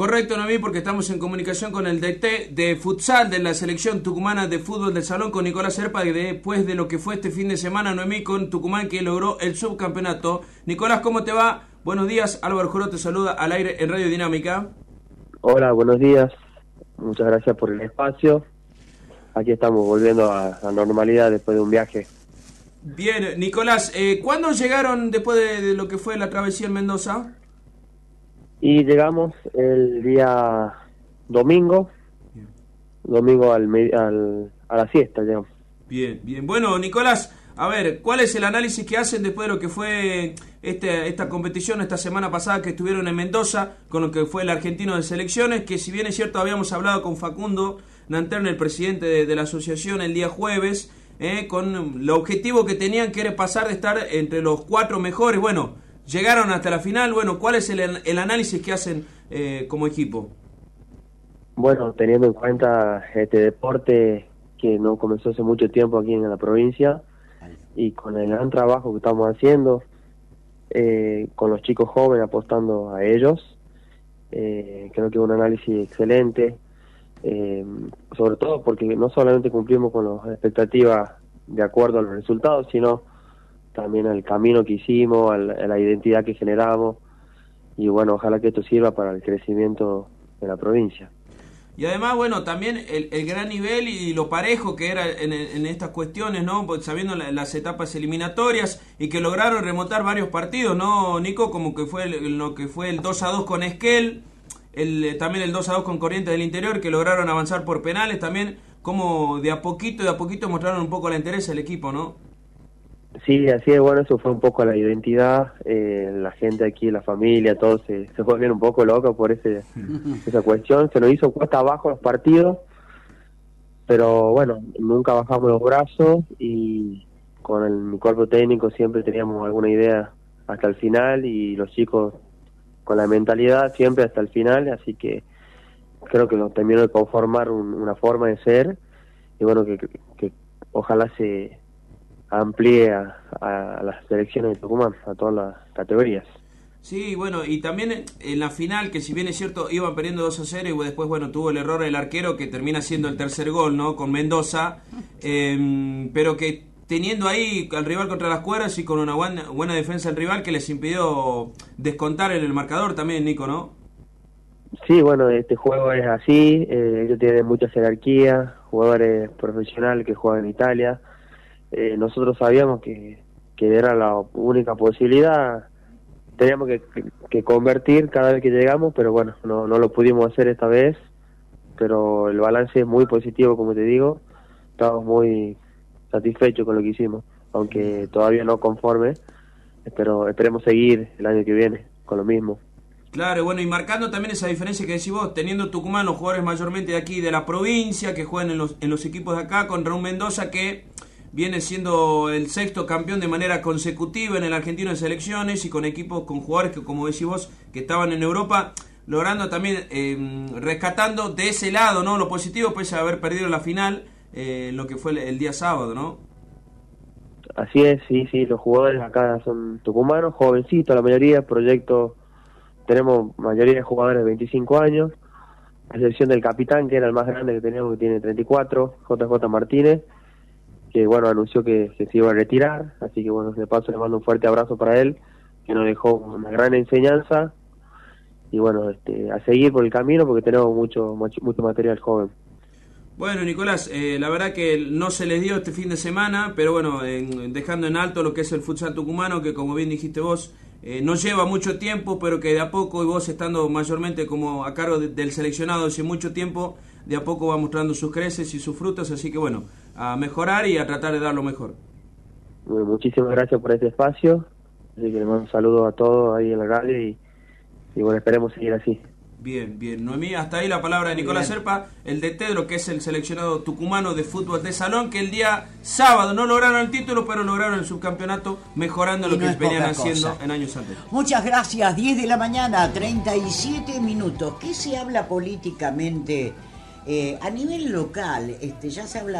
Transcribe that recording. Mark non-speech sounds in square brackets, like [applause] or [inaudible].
Correcto, Noemí, porque estamos en comunicación con el DT de futsal de la selección tucumana de fútbol del salón con Nicolás Serpa, después de lo que fue este fin de semana, Noemí, con Tucumán que logró el subcampeonato. Nicolás, ¿cómo te va? Buenos días, Álvaro Joro te saluda al aire en Radio Dinámica. Hola, buenos días. Muchas gracias por el espacio. Aquí estamos volviendo a la normalidad después de un viaje. Bien, Nicolás, eh, ¿cuándo llegaron después de lo que fue la travesía en Mendoza? Y llegamos el día domingo, domingo al, al, a la siesta, digamos. Bien, bien. Bueno, Nicolás, a ver, ¿cuál es el análisis que hacen después de lo que fue este, esta competición esta semana pasada que estuvieron en Mendoza con lo que fue el argentino de selecciones? Que si bien es cierto, habíamos hablado con Facundo Nanterne, el presidente de, la asociación, el día jueves, eh, con el objetivo que tenían que era pasar de estar entre los cuatro mejores. Bueno, Llegaron hasta la final, bueno, ¿cuál es el, análisis que hacen eh, como equipo? Bueno, teniendo en cuenta este deporte que no comenzó hace mucho tiempo aquí en la provincia y con el gran trabajo que estamos haciendo, eh, con los chicos jóvenes apostando a ellos, eh, creo que es un análisis excelente, sobre todo porque no solamente cumplimos con las expectativas de acuerdo a los resultados, sino también al camino que hicimos, a la, identidad que generamos y bueno, ojalá que esto sirva para el crecimiento de la provincia. Y además, bueno, también el, gran nivel y lo parejo que era en, estas cuestiones, ¿no? Pues sabiendo las etapas eliminatorias y que lograron remontar varios partidos, ¿no, Nico? Como que fue lo que fue el 2 a 2 con Esquel, el, también el 2 a 2 con Corrientes del Interior, que lograron avanzar por penales también, como de a poquito, de a poquito mostraron un poco la interés del equipo, ¿no? Sí, así es, bueno, eso fue un poco la identidad, eh, la gente aquí, la familia, todos se, se volvieron un poco locos por ese, [laughs] esa cuestión, se nos hizo cuesta abajo los partidos, pero bueno, nunca bajamos los brazos y con el, mi cuerpo técnico siempre teníamos alguna idea hasta el final y los chicos con la mentalidad siempre hasta el final, así que creo que nos terminó de conformar una forma de ser y bueno, que, que ojalá se amplíe a, las selecciones de Tucumán, a todas las categorías. Sí, bueno, y también en la final, que si bien es cierto, iban perdiendo 2 a 0 y después, bueno, tuvo el error el arquero que termina siendo el tercer gol, ¿no? Con Mendoza, [laughs] em, pero que teniendo ahí al rival contra las cuerdas y con una buena, buena defensa del rival que les impidió descontar en el marcador también, Nico, ¿no? Sí, bueno, este juego es así, eh, ellos tienen mucha jerarquía, jugadores profesionales que juegan en Italia, eh, nosotros sabíamos que, que era la única posibilidad, teníamos que, convertir cada vez que llegamos, pero bueno, no, no lo pudimos hacer esta vez, pero el balance es muy positivo, como te digo, estamos muy satisfechos con lo que hicimos, aunque todavía no conforme, pero esperemos seguir el año que viene con lo mismo. Claro, bueno, y marcando también esa diferencia que decís vos, teniendo Tucumán los jugadores mayormente de aquí, de la provincia, que juegan en los, en los equipos de acá, contra un Mendoza que viene siendo el sexto campeón de manera consecutiva en el argentino de selecciones y con equipos, con jugadores que, como decís vos, que estaban en Europa, logrando también, eh, rescatando de ese lado, ¿no? Lo positivo, pese a haber perdido la final, eh, lo que fue el, día sábado, ¿no? Así es, sí, sí, los jugadores acá son tucumanos, jovencitos, la mayoría, proyectos, tenemos mayoría de jugadores de 25 años, a excepción del capitán, que era el más grande que teníamos, que tiene 34, JJ Martínez, que bueno, anunció que, se iba a retirar, así que bueno, de paso le mando un fuerte abrazo para él, que nos dejó una gran enseñanza y bueno, este, a seguir por el camino porque tenemos mucho, mucho, material joven. Bueno, Nicolás, eh, la verdad que no se les dio este fin de semana, pero bueno, dejando en alto lo que es el futsal tucumano, que como bien dijiste vos, eh, no lleva mucho tiempo, pero que de a poco, y vos estando mayormente como a cargo del seleccionado hace mucho tiempo, de a poco va mostrando sus creces y sus frutos, así que bueno, a mejorar y a tratar de dar lo mejor. muchísimas gracias por este espacio, así que le mando un saludo a todos ahí en la radio y, bueno, esperemos seguir así. Bien, bien. Noemí, hasta ahí la palabra de Nicolás Serpa, el de Tedro, que es el seleccionado tucumano de fútbol de salón, que el día sábado no lograron el título, pero lograron el subcampeonato, mejorando lo que venían haciendo en años anteriores. Muchas gracias. 10 de la mañana, 37 minutos. ¿Qué se habla políticamente? Eh, a nivel local, este, ya se habla